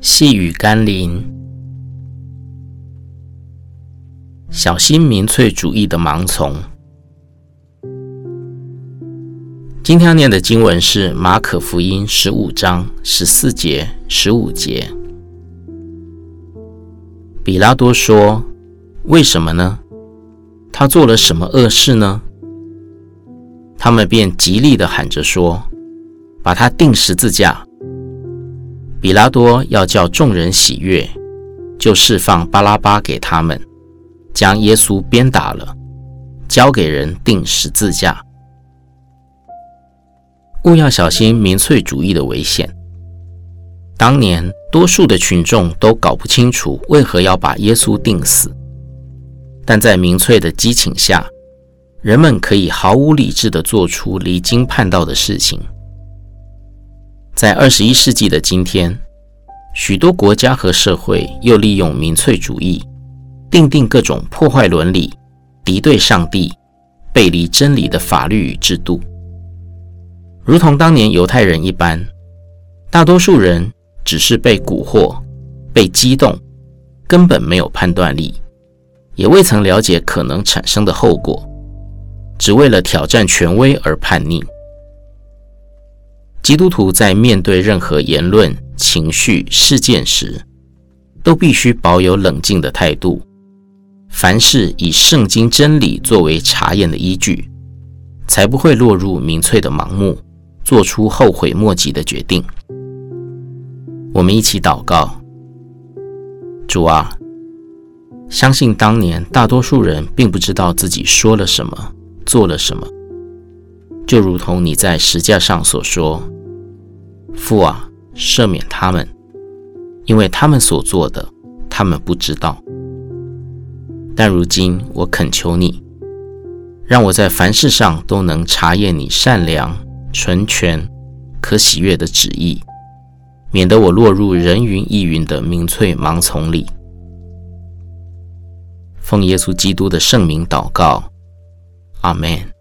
细雨甘霖，小心民粹主义的盲从。今天要念的经文是马可福音十五章十四节、十五节。比拉多说：“为什么呢？他做了什么恶事呢？”他们便极力地喊着说：“把他钉十字架。”比拉多要叫众人喜悦，就释放巴拉巴给他们，将耶稣鞭打了，交给人钉十字架。务要小心民粹主义的危险。当年多数的群众都搞不清楚为何要把耶稣钉死，但在民粹的激情下，人们可以毫无理智地做出离经叛道的事情。在二十一世纪的今天，许多国家和社会又利用民粹主义，订定各种破坏伦理、敌对上帝、背离真理的法律与制度，如同当年犹太人一般。大多数人只是被蛊惑、被激动，根本没有判断力，也未曾了解可能产生的后果，只为了挑战权威而叛逆。基督徒在面对任何言论、情绪、事件时，都必须保有冷静的态度，凡事以圣经真理作为查验的依据，才不会落入民粹的盲目，做出后悔莫及的决定。我们一起祷告：主啊，相信当年大多数人并不知道自己说了什么，做了什么。就如同你在石架上所说：“父啊，赦免他们，因为他们所做的，他们不知道。”但如今我恳求你，让我在凡事上都能查验你善良、纯全、可喜悦的旨意，免得我落入人云亦云的民粹盲从里。奉耶稣基督的圣名祷告，阿门。